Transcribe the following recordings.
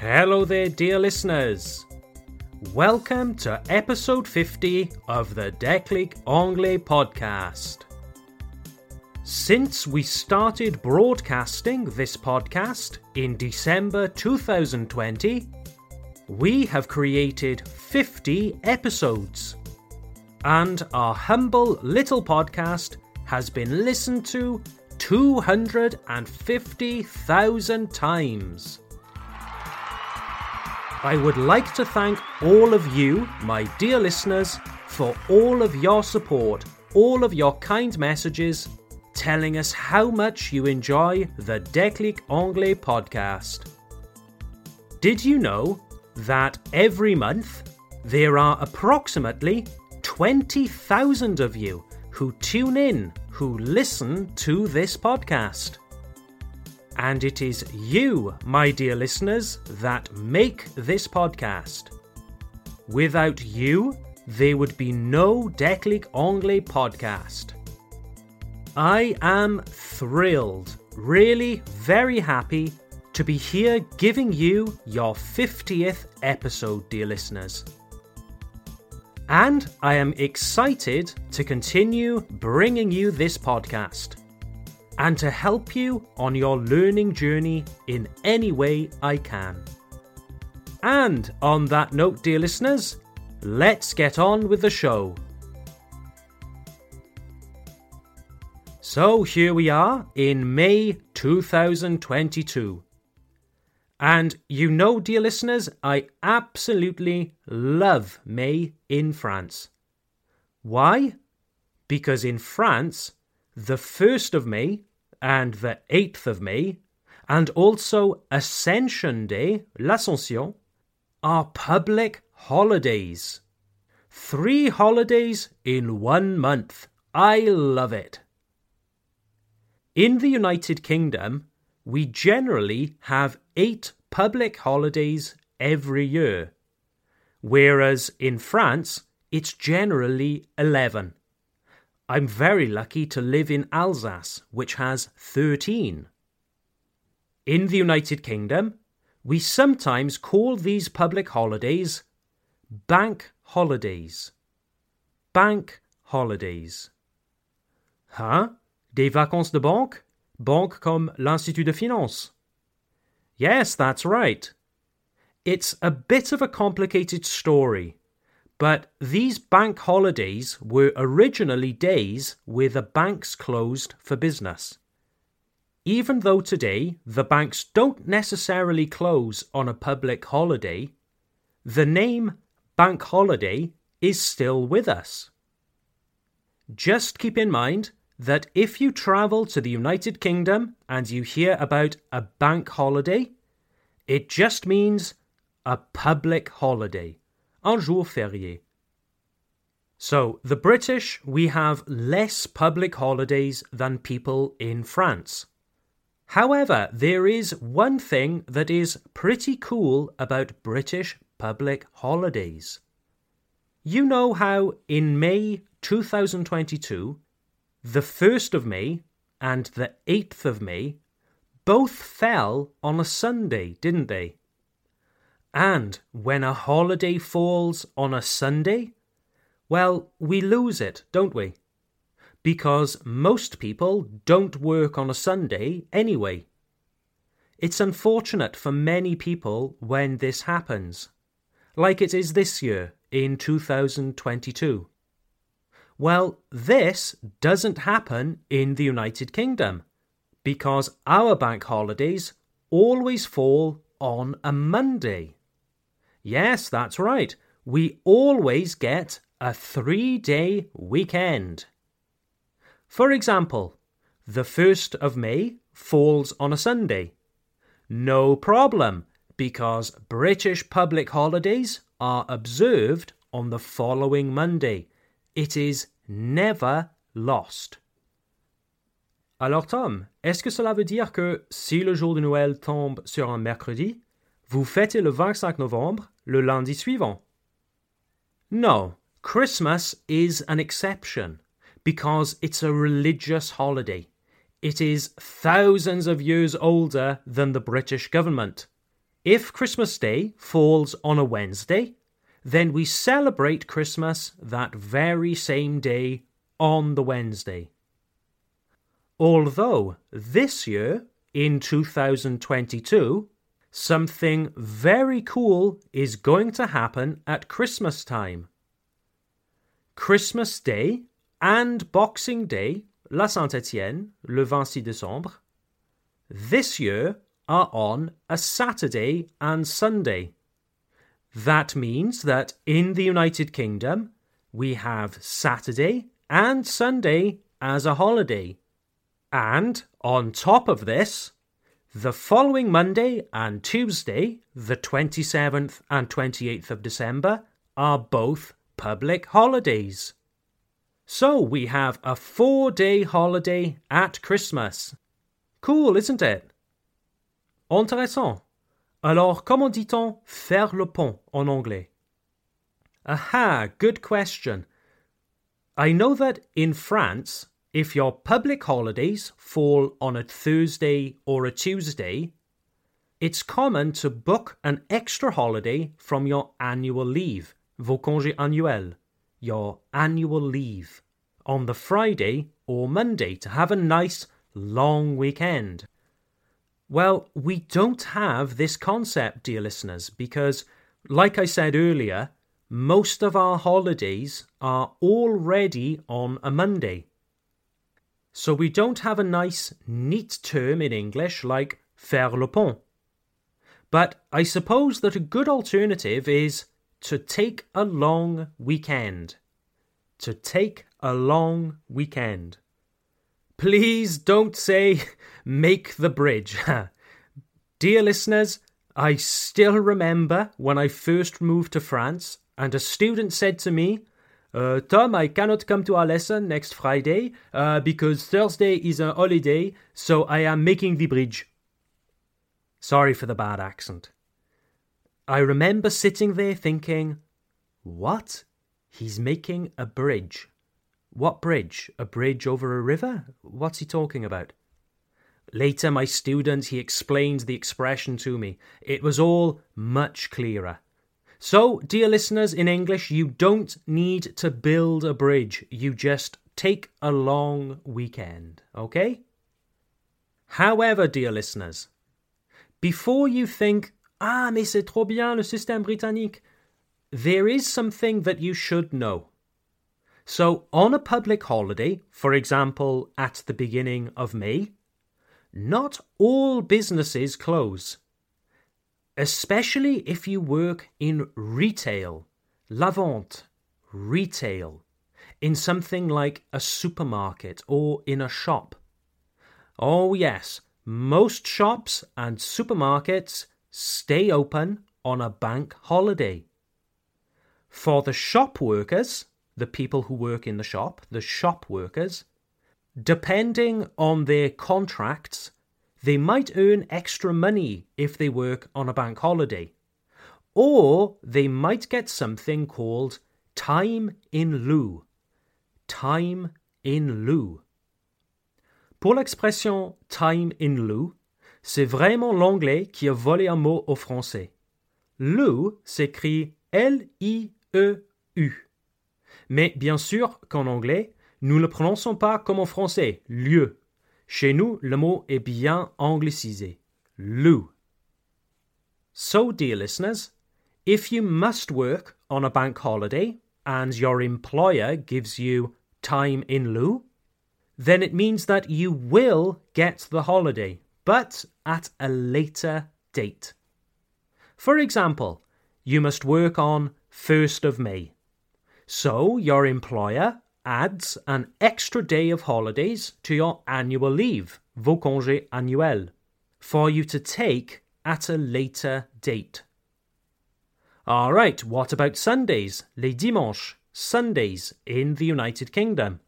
Hello there, dear listeners. Welcome to episode 50 of the Declic Anglais podcast. Since we started broadcasting this podcast in December 2020, we have created 50 episodes. And our humble little podcast has been listened to 250,000 times. I would like to thank all of you, my dear listeners, for all of your support, all of your kind messages, telling us how much you enjoy the Declic Anglais podcast. Did you know that every month there are approximately 20,000 of you who tune in, who listen to this podcast? And it is you, my dear listeners, that make this podcast. Without you, there would be no Declic Anglais podcast. I am thrilled, really very happy to be here giving you your 50th episode, dear listeners. And I am excited to continue bringing you this podcast and to help you on your learning journey in any way I can. And on that note, dear listeners, let's get on with the show. So here we are in May 2022. And you know, dear listeners, I absolutely love May in France. Why? Because in France, the 1st of May and the 8th of May, and also Ascension Day, l'Ascension, are public holidays. Three holidays in one month. I love it. In the United Kingdom, we generally have eight public holidays every year, whereas in France, it's generally 11. I'm very lucky to live in Alsace, which has 13. In the United Kingdom, we sometimes call these public holidays bank holidays. Bank holidays. Huh? Des vacances de banque? Banque comme l'Institut de Finance. Yes, that's right. It's a bit of a complicated story. But these bank holidays were originally days where the banks closed for business. Even though today the banks don't necessarily close on a public holiday, the name bank holiday is still with us. Just keep in mind that if you travel to the United Kingdom and you hear about a bank holiday, it just means a public holiday un jour férié. So, the British, we have less public holidays than people in France. However, there is one thing that is pretty cool about British public holidays. You know how in May 2022, the 1st of May and the 8th of May both fell on a Sunday, didn't they? And when a holiday falls on a Sunday, well, we lose it, don't we? Because most people don't work on a Sunday anyway. It's unfortunate for many people when this happens, like it is this year in 2022. Well, this doesn't happen in the United Kingdom because our bank holidays always fall on a Monday. Yes, that's right. We always get a three day weekend. For example, the 1st of May falls on a Sunday. No problem, because British public holidays are observed on the following Monday. It is never lost. Alors Tom, est-ce que cela veut dire que si le jour de Noël tombe sur un mercredi, Vous fêtez le 25 novembre, le lundi suivant. No, Christmas is an exception because it's a religious holiday. It is thousands of years older than the British government. if Christmas Day falls on a Wednesday, then we celebrate Christmas that very same day on the Wednesday. Although this year, in 2022, something very cool is going to happen at Christmas time. Christmas Day and Boxing Day, La Saint-Étienne, le 26 décembre, this year are on a Saturday and Sunday. That means that in the United Kingdom, we have Saturday and Sunday as a holiday. And on top of this, the following Monday and Tuesday, the 27th and 28th of December, are both public holidays. So we have a four day holiday at Christmas. Cool, isn't it? Intéressant. Alors, comment dit-on faire le pont en anglais? Aha, good question. I know that in France, if your public holidays fall on a Thursday or a Tuesday, it's common to book an extra holiday from your annual leave, vos congés annuels, your annual leave, on the Friday or Monday to have a nice long weekend. Well, we don't have this concept, dear listeners, because, like I said earlier, most of our holidays are already on a Monday. So we don't have a nice, neat term in English like faire le pont. But I suppose that a good alternative is to take a long weekend. To take a long weekend. Please don't say make the bridge. Dear listeners, I still remember when I first moved to France and a student said to me, uh, Tom, I cannot come to our lesson next Friday uh, because Thursday is a holiday, so I am making the bridge. Sorry for the bad accent. I remember sitting there thinking, What? He's making a bridge. What bridge? A bridge over a river? What's he talking about? Later, my student, he explained the expression to me. It was all much clearer. So, dear listeners, in English, you don't need to build a bridge. You just take a long weekend, okay? However, dear listeners, before you think, ah, mais c'est trop bien le système britannique, there is something that you should know. So, on a public holiday, for example, at the beginning of May, not all businesses close especially if you work in retail, la vente, retail, in something like a supermarket or in a shop. Oh, yes, most shops and supermarkets stay open on a bank holiday. For the shop workers, the people who work in the shop, the shop workers, depending on their contracts, they might earn extra money if they work on a bank holiday. Or they might get something called time in lieu. Time in lieu. Pour l'expression time in lieu, c'est vraiment l'anglais qui a volé un mot au français. Lieu s'écrit L-I-E-U. Mais bien sûr qu'en anglais, nous ne le prononçons pas comme en français, lieu. Chez nous, le mot est bien anglicisé. Lieu. So, dear listeners, if you must work on a bank holiday and your employer gives you time in lieu, then it means that you will get the holiday, but at a later date. For example, you must work on 1st of May. So your employer adds an extra day of holidays to your annual leave, vos congés annuels, for you to take at a later date. All right, what about Sundays, les dimanches, Sundays in the United Kingdom?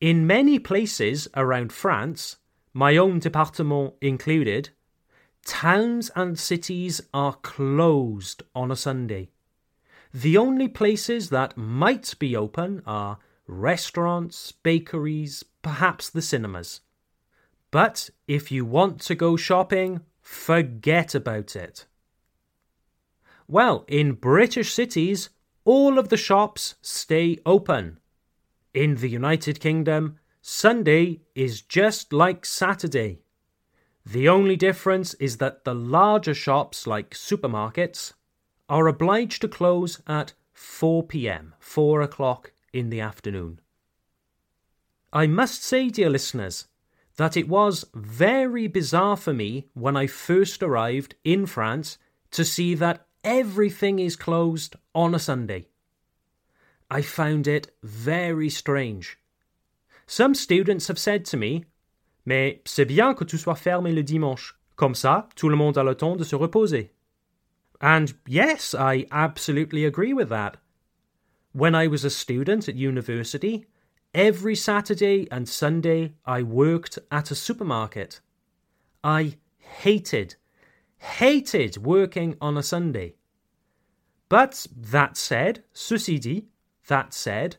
In many places around France, my own department included, towns and cities are closed on a Sunday. The only places that might be open are restaurants, bakeries, perhaps the cinemas. But if you want to go shopping, forget about it. Well, in British cities, all of the shops stay open. In the United Kingdom, Sunday is just like Saturday. The only difference is that the larger shops, like supermarkets, are obliged to close at 4 pm, 4 o'clock in the afternoon. I must say, dear listeners, that it was very bizarre for me when I first arrived in France to see that everything is closed on a Sunday. I found it very strange. Some students have said to me, Mais c'est bien que tout soit fermé le dimanche. Comme ça, tout le monde a le temps de se reposer. And yes, I absolutely agree with that. When I was a student at university, every Saturday and Sunday I worked at a supermarket. I hated, hated working on a Sunday. But that said, ceci that said,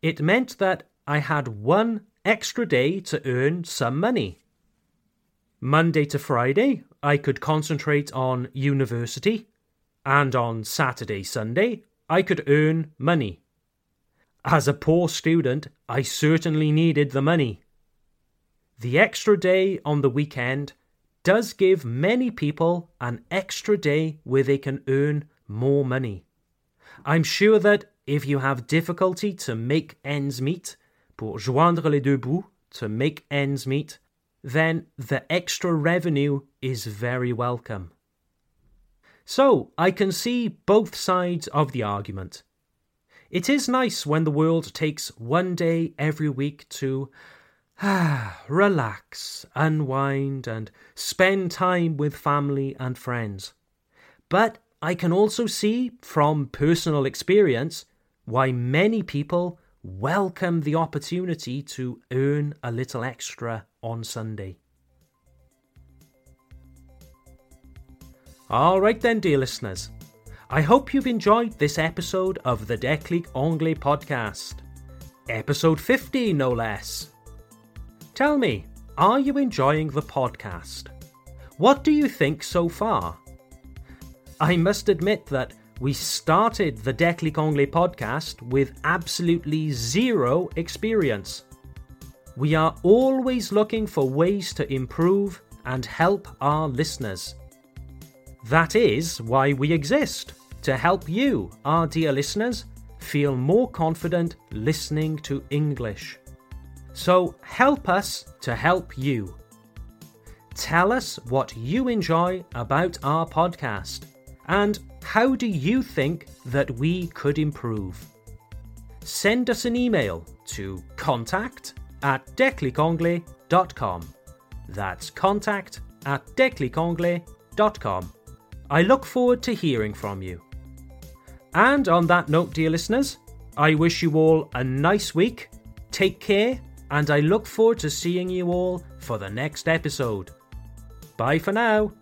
it meant that I had one extra day to earn some money. Monday to Friday, I could concentrate on university, and on Saturday, Sunday, I could earn money. As a poor student, I certainly needed the money. The extra day on the weekend does give many people an extra day where they can earn more money. I'm sure that if you have difficulty to make ends meet, pour joindre les deux bouts, to make ends meet, then the extra revenue is very welcome. So, I can see both sides of the argument. It is nice when the world takes one day every week to ah, relax, unwind, and spend time with family and friends. But I can also see from personal experience why many people welcome the opportunity to earn a little extra on Sunday. All right, then, dear listeners. I hope you've enjoyed this episode of the Déclic Anglais podcast. Episode 50, no less. Tell me, are you enjoying the podcast? What do you think so far? I must admit that we started the Déclic Anglais podcast with absolutely zero experience. We are always looking for ways to improve and help our listeners. That is why we exist to help you, our dear listeners, feel more confident listening to English. So help us to help you. Tell us what you enjoy about our podcast and how do you think that we could improve? Send us an email to contact at declicanglais.com. That's contact at declicanglais.com. I look forward to hearing from you. And on that note, dear listeners, I wish you all a nice week, take care, and I look forward to seeing you all for the next episode. Bye for now.